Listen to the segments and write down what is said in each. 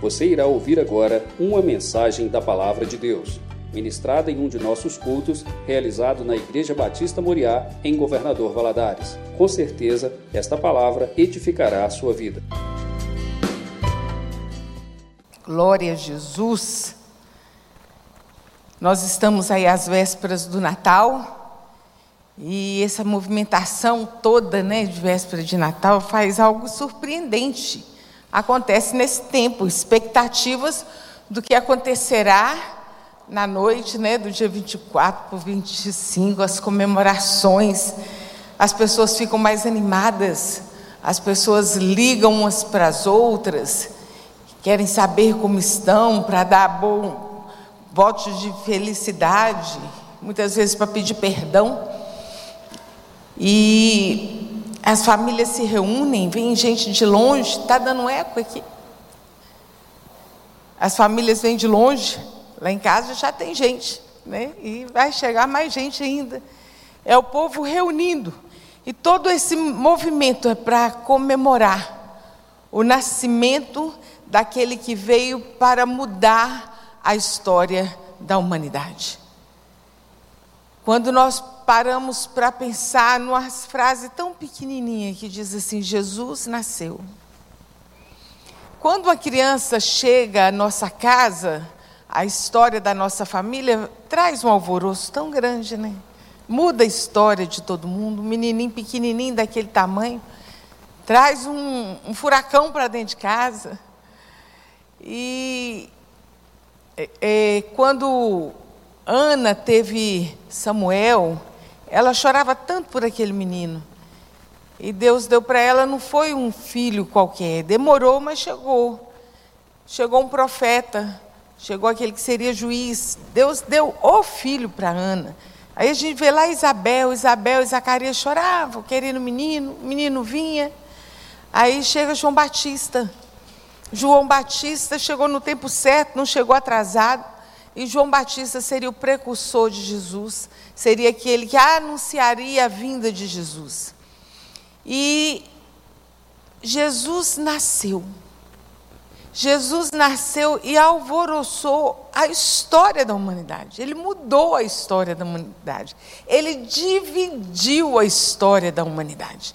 Você irá ouvir agora uma mensagem da Palavra de Deus, ministrada em um de nossos cultos, realizado na Igreja Batista Moriá, em Governador Valadares. Com certeza, esta palavra edificará a sua vida. Glória a Jesus. Nós estamos aí às vésperas do Natal e essa movimentação toda, né, de véspera de Natal faz algo surpreendente. Acontece nesse tempo, expectativas do que acontecerá na noite, né, do dia 24 para o 25, as comemorações. As pessoas ficam mais animadas, as pessoas ligam umas para as outras, querem saber como estão para dar bom votos de felicidade, muitas vezes para pedir perdão. E as famílias se reúnem, vem gente de longe, está dando eco aqui. As famílias vêm de longe, lá em casa já tem gente, né? E vai chegar mais gente ainda. É o povo reunindo. E todo esse movimento é para comemorar o nascimento daquele que veio para mudar a história da humanidade. Quando nós paramos para pensar numa frase tão pequenininha que diz assim: Jesus nasceu. Quando uma criança chega à nossa casa, a história da nossa família traz um alvoroço tão grande, né? Muda a história de todo mundo. Um menininho pequenininho daquele tamanho traz um, um furacão para dentro de casa. E é, é, quando Ana teve Samuel, ela chorava tanto por aquele menino. E Deus deu para ela, não foi um filho qualquer, demorou, mas chegou. Chegou um profeta, chegou aquele que seria juiz. Deus deu o filho para Ana. Aí a gente vê lá Isabel, Isabel e Zacarias choravam, querendo o menino, o menino vinha. Aí chega João Batista. João Batista chegou no tempo certo, não chegou atrasado. E João Batista seria o precursor de Jesus, seria aquele que anunciaria a vinda de Jesus. E Jesus nasceu. Jesus nasceu e alvoroçou a história da humanidade. Ele mudou a história da humanidade. Ele dividiu a história da humanidade.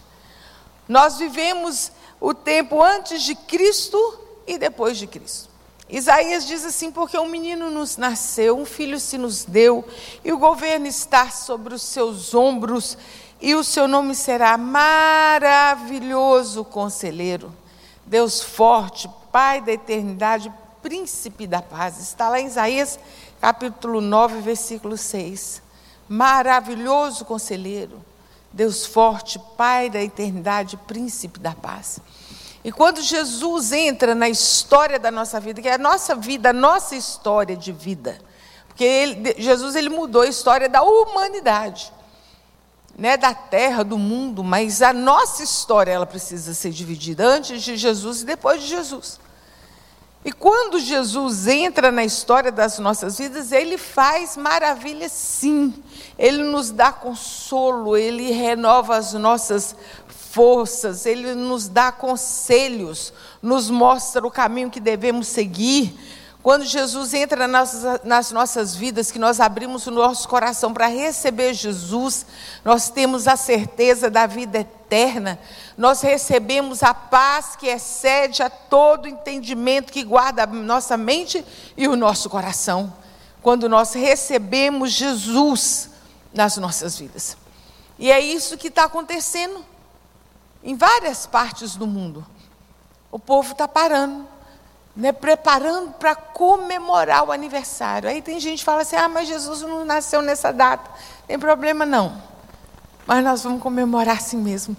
Nós vivemos o tempo antes de Cristo e depois de Cristo. Isaías diz assim: porque um menino nos nasceu, um filho se nos deu, e o governo está sobre os seus ombros, e o seu nome será maravilhoso conselheiro, Deus forte, Pai da eternidade, príncipe da paz. Está lá em Isaías capítulo 9, versículo 6. Maravilhoso conselheiro, Deus forte, Pai da eternidade, príncipe da paz. E quando Jesus entra na história da nossa vida, que é a nossa vida, a nossa história de vida, porque ele, Jesus ele mudou a história da humanidade, né, da terra, do mundo, mas a nossa história ela precisa ser dividida antes de Jesus e depois de Jesus. E quando Jesus entra na história das nossas vidas, ele faz maravilhas sim. Ele nos dá consolo, ele renova as nossas forças, Ele nos dá conselhos, nos mostra o caminho que devemos seguir. Quando Jesus entra nas, nas nossas vidas, que nós abrimos o nosso coração para receber Jesus, nós temos a certeza da vida eterna, nós recebemos a paz que excede a todo entendimento que guarda a nossa mente e o nosso coração. Quando nós recebemos Jesus nas nossas vidas. E é isso que está acontecendo em várias partes do mundo. O povo está parando, né, preparando para comemorar o aniversário. Aí tem gente que fala assim: ah, mas Jesus não nasceu nessa data. Tem problema não. Mas nós vamos comemorar assim mesmo.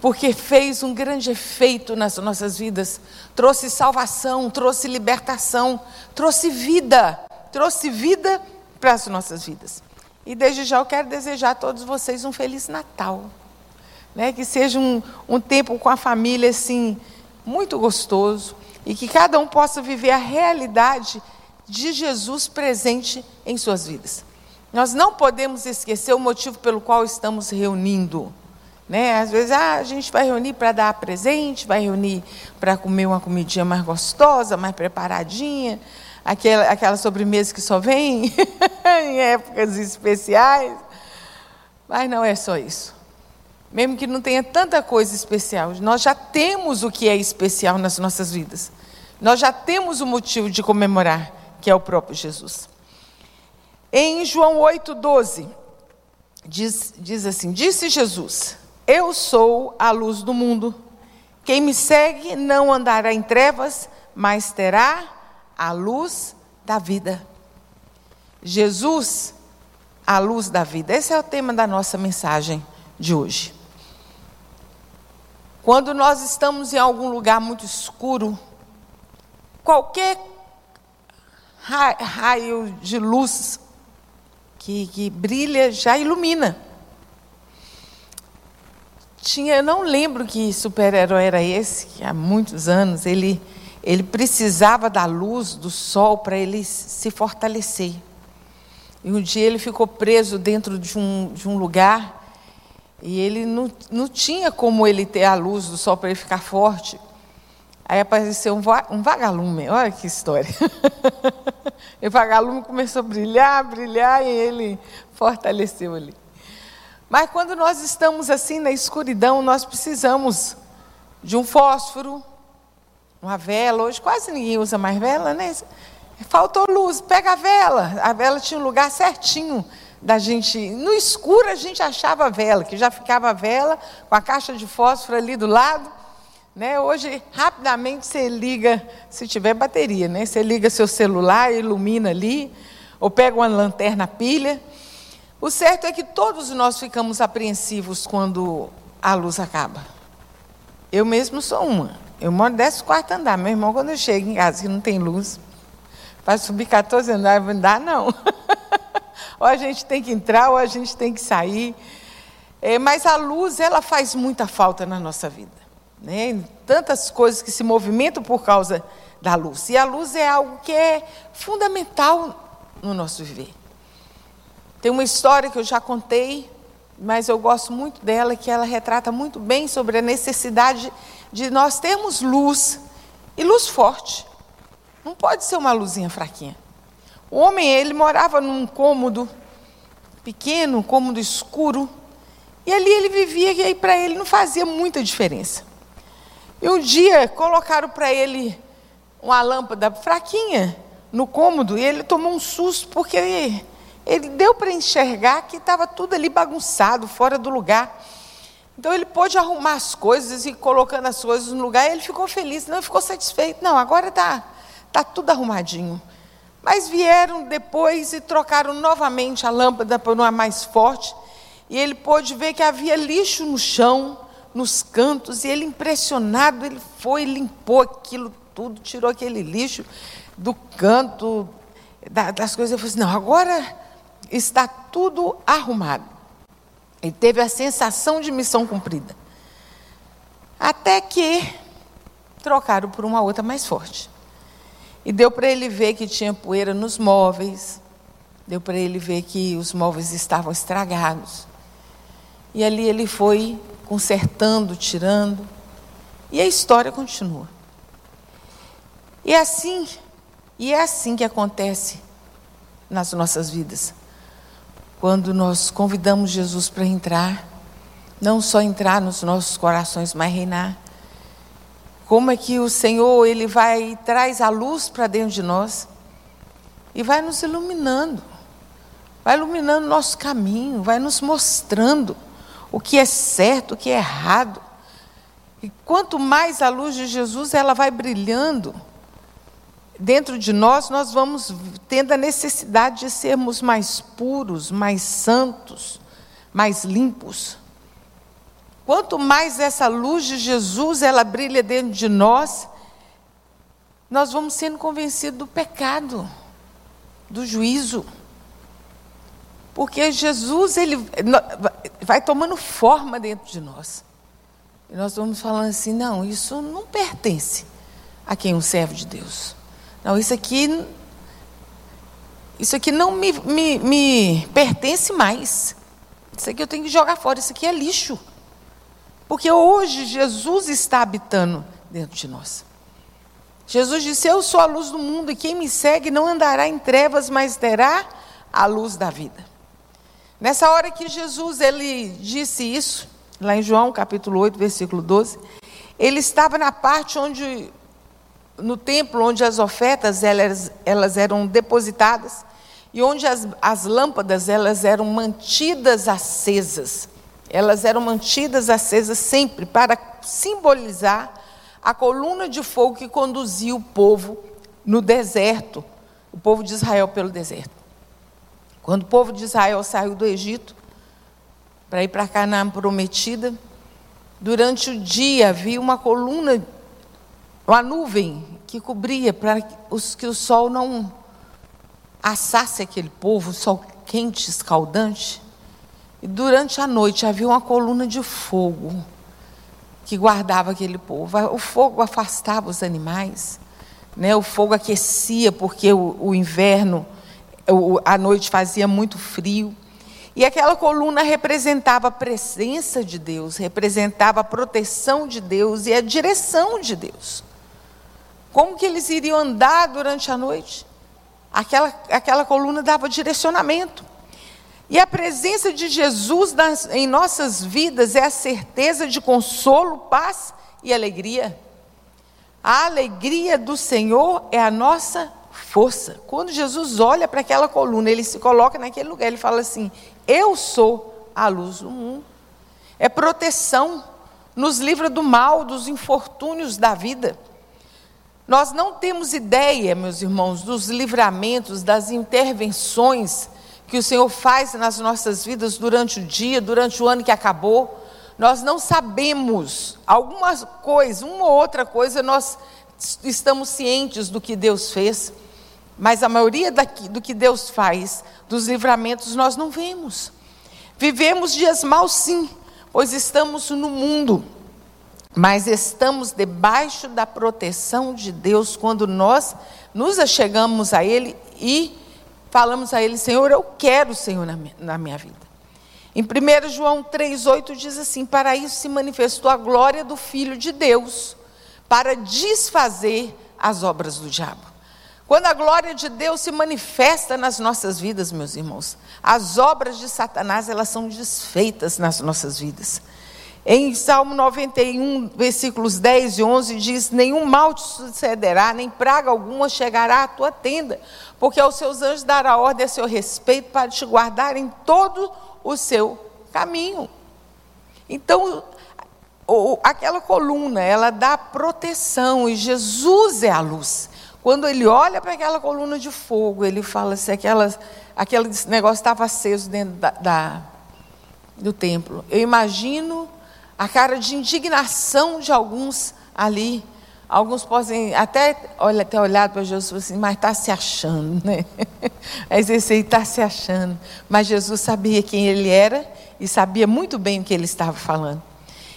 Porque fez um grande efeito nas nossas vidas. Trouxe salvação, trouxe libertação, trouxe vida. Trouxe vida para as nossas vidas. E desde já eu quero desejar a todos vocês um Feliz Natal né? que seja um, um tempo com a família assim, muito gostoso, e que cada um possa viver a realidade de Jesus presente em suas vidas. Nós não podemos esquecer o motivo pelo qual estamos reunindo. Né? Às vezes ah, a gente vai reunir para dar presente, vai reunir para comer uma comidinha mais gostosa, mais preparadinha, aquela, aquela sobremesa que só vem em épocas especiais. Mas não é só isso. Mesmo que não tenha tanta coisa especial, nós já temos o que é especial nas nossas vidas. Nós já temos o motivo de comemorar, que é o próprio Jesus. Em João 8,12, diz, diz assim: Disse Jesus: eu sou a luz do mundo. Quem me segue não andará em trevas, mas terá a luz da vida. Jesus, a luz da vida. Esse é o tema da nossa mensagem de hoje. Quando nós estamos em algum lugar muito escuro, qualquer raio de luz que, que brilha já ilumina. Tinha, eu não lembro que super-herói era esse, que há muitos anos ele, ele precisava da luz do sol para ele se fortalecer. E um dia ele ficou preso dentro de um, de um lugar e ele não, não tinha como ele ter a luz do sol para ele ficar forte. Aí apareceu um, um vagalume, olha que história. e o vagalume começou a brilhar, brilhar, e ele fortaleceu ali. Mas quando nós estamos assim na escuridão, nós precisamos de um fósforo, uma vela. Hoje quase ninguém usa mais vela, né? Faltou luz, pega a vela. A vela tinha um lugar certinho da gente. No escuro a gente achava a vela, que já ficava a vela com a caixa de fósforo ali do lado. Né? Hoje, rapidamente você liga, se tiver bateria, né? Você liga seu celular, ilumina ali, ou pega uma lanterna pilha. O certo é que todos nós ficamos apreensivos quando a luz acaba. Eu mesmo sou uma. Eu moro décimo quarto andar. Meu irmão, quando eu chego em casa que não tem luz, para subir 14 andares, não dá não. ou a gente tem que entrar, ou a gente tem que sair. É, mas a luz, ela faz muita falta na nossa vida. Né? Tantas coisas que se movimentam por causa da luz. E a luz é algo que é fundamental no nosso viver. Tem uma história que eu já contei, mas eu gosto muito dela, que ela retrata muito bem sobre a necessidade de nós termos luz e luz forte. Não pode ser uma luzinha fraquinha. O homem, ele morava num cômodo pequeno, um cômodo escuro, e ali ele vivia e aí para ele não fazia muita diferença. E um dia colocaram para ele uma lâmpada fraquinha no cômodo e ele tomou um susto porque ele deu para enxergar que estava tudo ali bagunçado, fora do lugar. Então ele pôde arrumar as coisas e colocando as coisas no lugar, e ele ficou feliz, não ficou satisfeito. Não, agora está tá tudo arrumadinho. Mas vieram depois e trocaram novamente a lâmpada por uma mais forte, e ele pôde ver que havia lixo no chão, nos cantos, e ele impressionado, ele foi, limpou aquilo tudo, tirou aquele lixo do canto, das coisas. Ele falou assim: não, agora está tudo arrumado. Ele teve a sensação de missão cumprida. Até que trocaram por uma outra mais forte. E deu para ele ver que tinha poeira nos móveis, deu para ele ver que os móveis estavam estragados. E ali ele foi consertando, tirando, e a história continua. E é assim, e é assim que acontece nas nossas vidas quando nós convidamos Jesus para entrar, não só entrar nos nossos corações, mas reinar. Como é que o Senhor, Ele vai traz a luz para dentro de nós e vai nos iluminando, vai iluminando nosso caminho, vai nos mostrando o que é certo, o que é errado. E quanto mais a luz de Jesus ela vai brilhando, dentro de nós, nós vamos tendo a necessidade de sermos mais puros, mais santos, mais limpos. Quanto mais essa luz de Jesus ela brilha dentro de nós, nós vamos sendo convencidos do pecado, do juízo. Porque Jesus ele vai tomando forma dentro de nós. E nós vamos falando assim: não, isso não pertence a quem um servo de Deus. Não, isso aqui, isso aqui não me, me, me pertence mais. Isso aqui eu tenho que jogar fora. Isso aqui é lixo. Porque hoje Jesus está habitando dentro de nós. Jesus disse: Eu sou a luz do mundo e quem me segue não andará em trevas, mas terá a luz da vida. Nessa hora que Jesus ele disse isso, lá em João capítulo 8, versículo 12, ele estava na parte onde no templo onde as ofertas elas, elas eram depositadas e onde as, as lâmpadas elas eram mantidas acesas. Elas eram mantidas acesas sempre para simbolizar a coluna de fogo que conduzia o povo no deserto, o povo de Israel pelo deserto. Quando o povo de Israel saiu do Egito para ir para Canaã prometida, durante o dia havia uma coluna, uma nuvem que cobria para que o sol não assasse aquele povo, sol quente, escaldante. E durante a noite havia uma coluna de fogo que guardava aquele povo. O fogo afastava os animais, né? o fogo aquecia, porque o, o inverno, o, a noite fazia muito frio. E aquela coluna representava a presença de Deus, representava a proteção de Deus e a direção de Deus. Como que eles iriam andar durante a noite? Aquela, aquela coluna dava direcionamento. E a presença de Jesus nas, em nossas vidas é a certeza de consolo, paz e alegria. A alegria do Senhor é a nossa força. Quando Jesus olha para aquela coluna, ele se coloca naquele lugar, ele fala assim: Eu sou a luz do mundo. É proteção, nos livra do mal, dos infortúnios da vida. Nós não temos ideia, meus irmãos, dos livramentos, das intervenções que o Senhor faz nas nossas vidas durante o dia, durante o ano que acabou. Nós não sabemos alguma coisa, uma ou outra coisa, nós estamos cientes do que Deus fez, mas a maioria daqui, do que Deus faz, dos livramentos, nós não vemos. Vivemos dias maus, sim, pois estamos no mundo, mas estamos debaixo da proteção de Deus quando nós nos achegamos a Ele e falamos a Ele, Senhor, eu quero o Senhor na minha, na minha vida. Em 1 João 3,8 diz assim: Para isso se manifestou a glória do Filho de Deus, para desfazer as obras do diabo. Quando a glória de Deus se manifesta nas nossas vidas, meus irmãos, as obras de Satanás elas são desfeitas nas nossas vidas. Em Salmo 91, versículos 10 e 11, diz: Nenhum mal te sucederá, nem praga alguma chegará à tua tenda, porque aos seus anjos dará ordem a seu respeito para te guardar em todo o seu caminho. Então, aquela coluna, ela dá proteção, e Jesus é a luz. Quando ele olha para aquela coluna de fogo, ele fala se aquela, aquele negócio estava aceso dentro da, da, do templo. Eu imagino a cara de indignação de alguns ali. Alguns podem até olha, ter olhado para Jesus e assim, mas está se achando, né? Mas esse aí está se achando. Mas Jesus sabia quem ele era e sabia muito bem o que ele estava falando.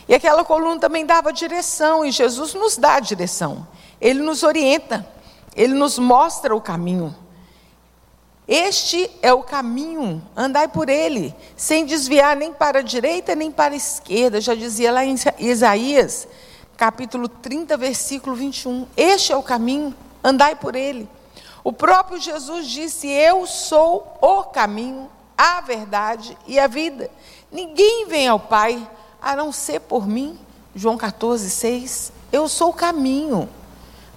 E aquela coluna também dava direção, e Jesus nos dá a direção. Ele nos orienta, ele nos mostra o caminho. Este é o caminho, andai por ele, sem desviar nem para a direita nem para a esquerda. Já dizia lá em Isaías, capítulo 30, versículo 21. Este é o caminho, andai por ele. O próprio Jesus disse: Eu sou o caminho, a verdade e a vida. Ninguém vem ao Pai a não ser por mim. João 14, 6. Eu sou o caminho,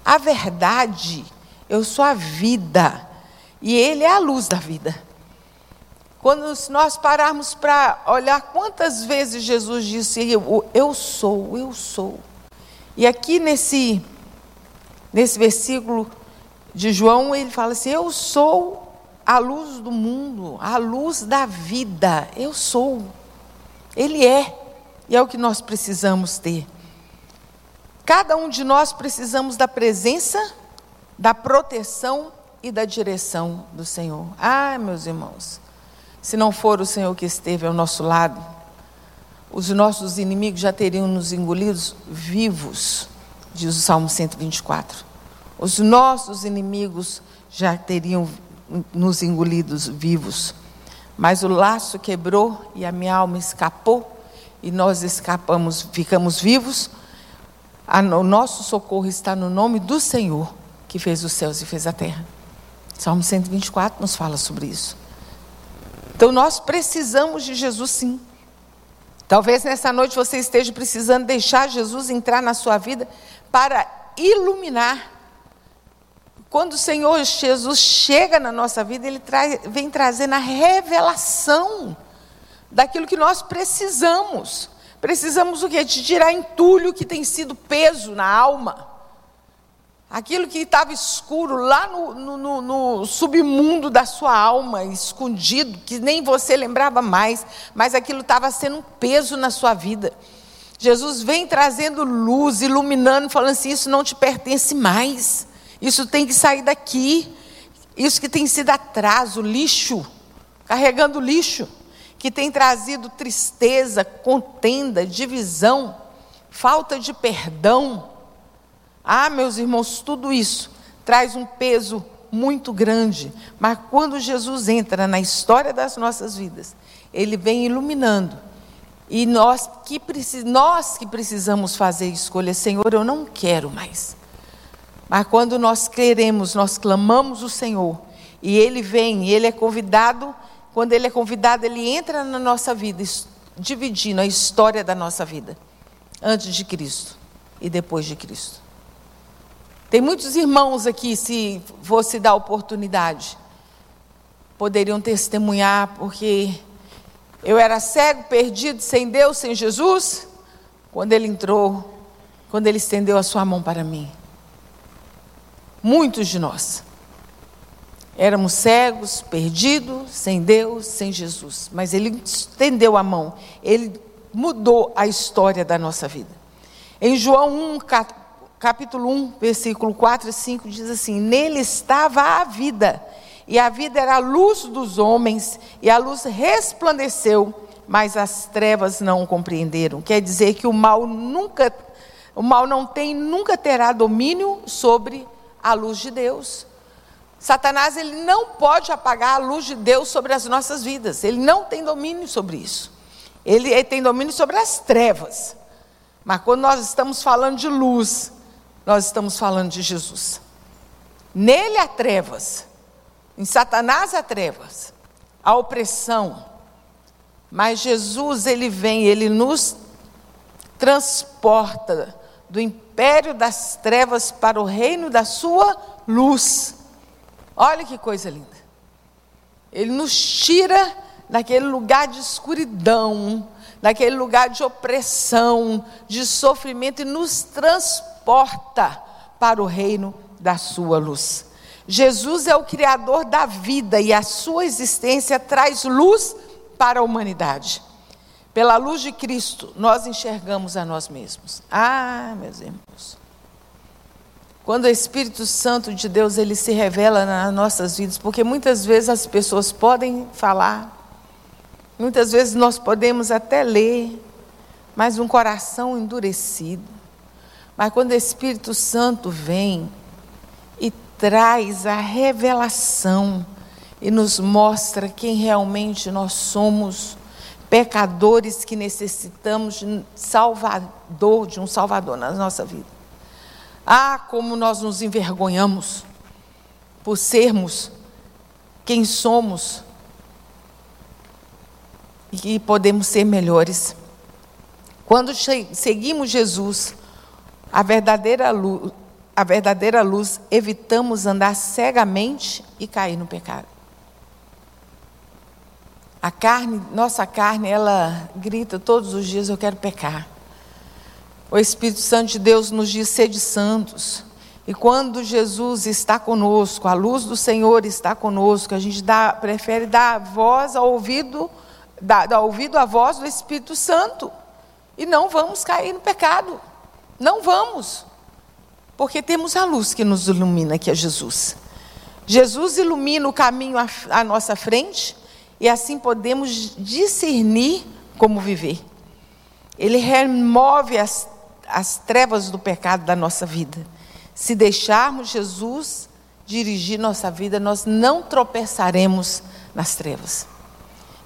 a verdade, eu sou a vida. E Ele é a luz da vida. Quando nós pararmos para olhar quantas vezes Jesus disse, eu, sou, eu sou. E aqui nesse, nesse versículo de João, ele fala assim: Eu sou a luz do mundo, a luz da vida. Eu sou. Ele é. E é o que nós precisamos ter. Cada um de nós precisamos da presença, da proteção e da direção do Senhor. Ah, meus irmãos, se não for o Senhor que esteve ao nosso lado, os nossos inimigos já teriam nos engolidos vivos, diz o Salmo 124. Os nossos inimigos já teriam nos engolidos vivos. Mas o laço quebrou e a minha alma escapou, e nós escapamos, ficamos vivos, o nosso socorro está no nome do Senhor, que fez os céus e fez a terra. Salmo 124 nos fala sobre isso. Então nós precisamos de Jesus sim. Talvez nessa noite você esteja precisando deixar Jesus entrar na sua vida para iluminar. Quando o Senhor Jesus chega na nossa vida, Ele traz, vem trazendo a revelação daquilo que nós precisamos. Precisamos o quê? De tirar entulho que tem sido peso na alma. Aquilo que estava escuro lá no, no, no, submundo da sua alma, escondido, que nem você lembrava mais, mas aquilo estava sendo um peso na sua vida. Jesus vem trazendo luz, iluminando, falando assim: isso não te pertence mais, isso tem que sair daqui, isso que tem sido atraso, lixo, carregando lixo, que tem trazido tristeza, contenda, divisão, falta de perdão ah, meus irmãos, tudo isso traz um peso muito grande, mas quando Jesus entra na história das nossas vidas, ele vem iluminando. E nós que, nós que precisamos fazer escolha, Senhor, eu não quero mais. Mas quando nós queremos, nós clamamos o Senhor, e Ele vem, Ele é convidado, quando Ele é convidado, Ele entra na nossa vida, dividindo a história da nossa vida, antes de Cristo e depois de Cristo. Tem muitos irmãos aqui, se fosse dar oportunidade, poderiam testemunhar, porque eu era cego, perdido, sem Deus, sem Jesus, quando Ele entrou, quando Ele estendeu a Sua mão para mim. Muitos de nós éramos cegos, perdidos, sem Deus, sem Jesus, mas Ele estendeu a mão, Ele mudou a história da nossa vida. Em João 1, capítulo 1, versículo 4 e 5 diz assim: Nele estava a vida, e a vida era a luz dos homens, e a luz resplandeceu, mas as trevas não o compreenderam. Quer dizer que o mal nunca, o mal não tem, nunca terá domínio sobre a luz de Deus. Satanás ele não pode apagar a luz de Deus sobre as nossas vidas. Ele não tem domínio sobre isso. Ele, ele tem domínio sobre as trevas. Mas quando nós estamos falando de luz, nós estamos falando de Jesus. Nele há trevas, em Satanás há trevas, a opressão. Mas Jesus, ele vem, ele nos transporta do império das trevas para o reino da sua luz. Olha que coisa linda. Ele nos tira daquele lugar de escuridão, daquele lugar de opressão, de sofrimento e nos transporta porta para o reino da sua luz. Jesus é o Criador da vida e a sua existência traz luz para a humanidade. Pela luz de Cristo, nós enxergamos a nós mesmos. Ah, meus irmãos. Quando o Espírito Santo de Deus ele se revela nas nossas vidas, porque muitas vezes as pessoas podem falar, muitas vezes nós podemos até ler, mas um coração endurecido mas quando o Espírito Santo vem e traz a revelação e nos mostra quem realmente nós somos, pecadores que necessitamos de Salvador, de um Salvador na nossa vida. Ah, como nós nos envergonhamos por sermos quem somos e podemos ser melhores. Quando seguimos Jesus, a verdadeira luz, a verdadeira luz, evitamos andar cegamente e cair no pecado. A carne, nossa carne, ela grita todos os dias: Eu quero pecar. O Espírito Santo de Deus nos diz: Sede santos. E quando Jesus está conosco, a luz do Senhor está conosco, a gente dá, prefere dar voz ao ouvido, dar, dar ouvido à voz do Espírito Santo. E não vamos cair no pecado. Não vamos, porque temos a luz que nos ilumina, que é Jesus. Jesus ilumina o caminho à, nossa frente e assim podemos discernir como viver. Ele remove as, as trevas do pecado da nossa vida. Se deixarmos Jesus dirigir nossa vida, nós não tropeçaremos nas trevas.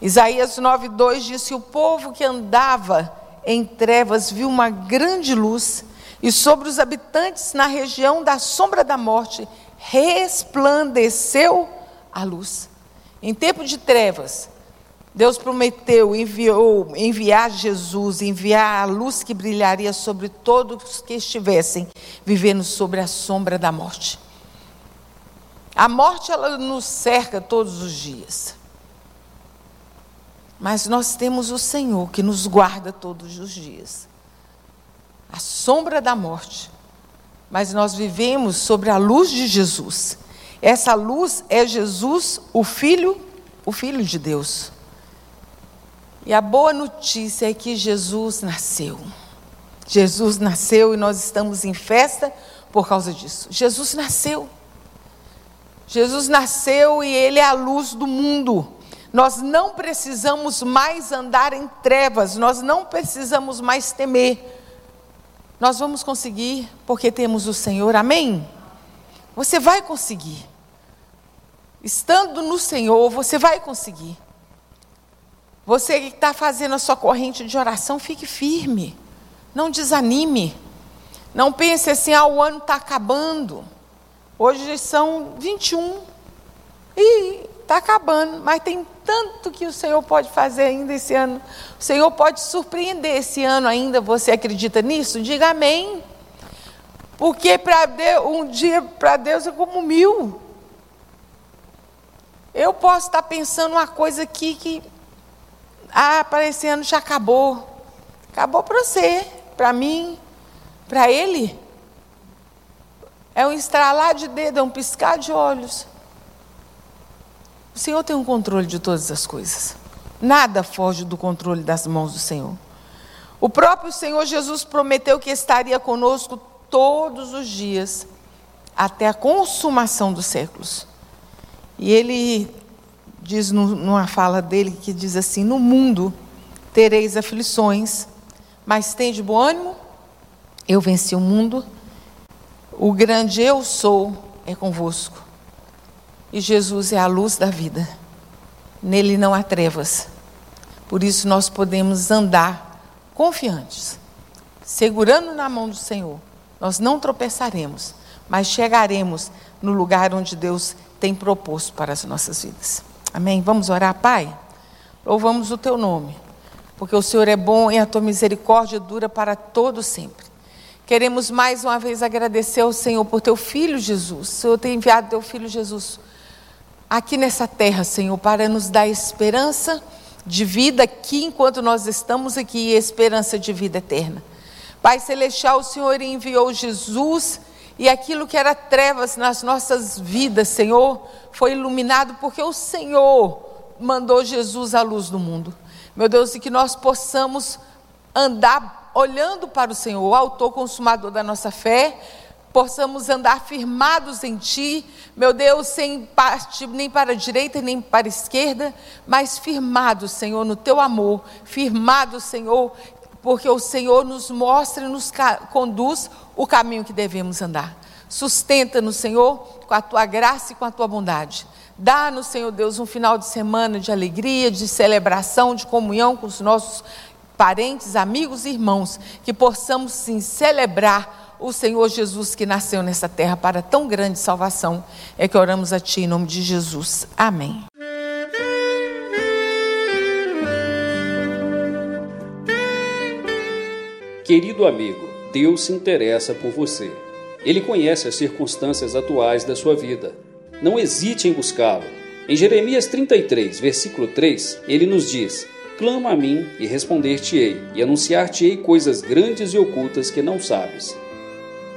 Isaías 9,2 diz que o povo que andava em trevas viu uma grande luz, e sobre os habitantes na região da sombra da morte resplandeceu a luz. Em tempo de trevas, Deus prometeu, enviou, enviar Jesus, enviar a luz que brilharia sobre todos que estivessem vivendo sobre a sombra da morte. A morte ela nos cerca todos os dias. Mas nós temos o Senhor que nos guarda todos os dias. A sombra da morte. Mas nós vivemos sobre a luz de Jesus. Essa luz é Jesus, o filho, o filho de Deus. E a boa notícia é que Jesus nasceu. Jesus nasceu e nós estamos em festa por causa disso. Jesus nasceu. Jesus nasceu e ele é a luz do mundo. Nós não precisamos mais andar em trevas, nós não precisamos mais temer. Nós vamos conseguir porque temos o Senhor, amém? Você vai conseguir. Estando no Senhor, você vai conseguir. Você que está fazendo a sua corrente de oração, fique firme. Não desanime. Não pense assim, ah, o ano está acabando. Hoje são 21. E está acabando. Mas tem tanto que o Senhor pode fazer ainda esse ano. O Senhor pode surpreender esse ano ainda. Você acredita nisso? Diga amém. Porque para um dia para Deus é como mil. Eu posso estar pensando uma coisa aqui que ah, para esse ano já acabou. Acabou para você, para mim, para ele. É um estralar de dedo, é um piscar de olhos. O Senhor tem um controle de todas as coisas. Nada foge do controle das mãos do Senhor. O próprio Senhor Jesus prometeu que estaria conosco todos os dias, até a consumação dos séculos. E ele diz numa fala dele que diz assim: No mundo tereis aflições, mas tem de bom ânimo, eu venci o mundo, o grande eu sou é convosco. E Jesus é a luz da vida, nele não há trevas, por isso nós podemos andar confiantes, segurando na mão do Senhor. Nós não tropeçaremos, mas chegaremos no lugar onde Deus tem proposto para as nossas vidas. Amém? Vamos orar, Pai? Louvamos o teu nome, porque o Senhor é bom e a tua misericórdia dura para todo sempre. Queremos mais uma vez agradecer ao Senhor por teu filho Jesus. O Senhor tem enviado teu filho Jesus aqui nessa terra, Senhor, para nos dar esperança de vida aqui enquanto nós estamos aqui e esperança de vida eterna. Pai celestial, o Senhor enviou Jesus e aquilo que era trevas nas nossas vidas, Senhor, foi iluminado porque o Senhor mandou Jesus à luz do mundo. Meu Deus, e que nós possamos andar olhando para o Senhor, o autor consumador da nossa fé, possamos andar firmados em Ti, meu Deus, sem parte nem para a direita nem para a esquerda, mas firmados, Senhor, no Teu amor, firmados, Senhor, porque o Senhor nos mostra e nos conduz o caminho que devemos andar. Sustenta-nos, Senhor, com a tua graça e com a tua bondade. Dá-nos, Senhor Deus, um final de semana de alegria, de celebração, de comunhão com os nossos parentes, amigos e irmãos, que possamos sim celebrar o Senhor Jesus que nasceu nessa terra para tão grande salvação. É que oramos a Ti em nome de Jesus. Amém. Querido amigo, Deus se interessa por você. Ele conhece as circunstâncias atuais da sua vida. Não hesite em buscá-lo. Em Jeremias 33, versículo 3, ele nos diz: Clama a mim e responder-te-ei, e anunciar-te-ei coisas grandes e ocultas que não sabes.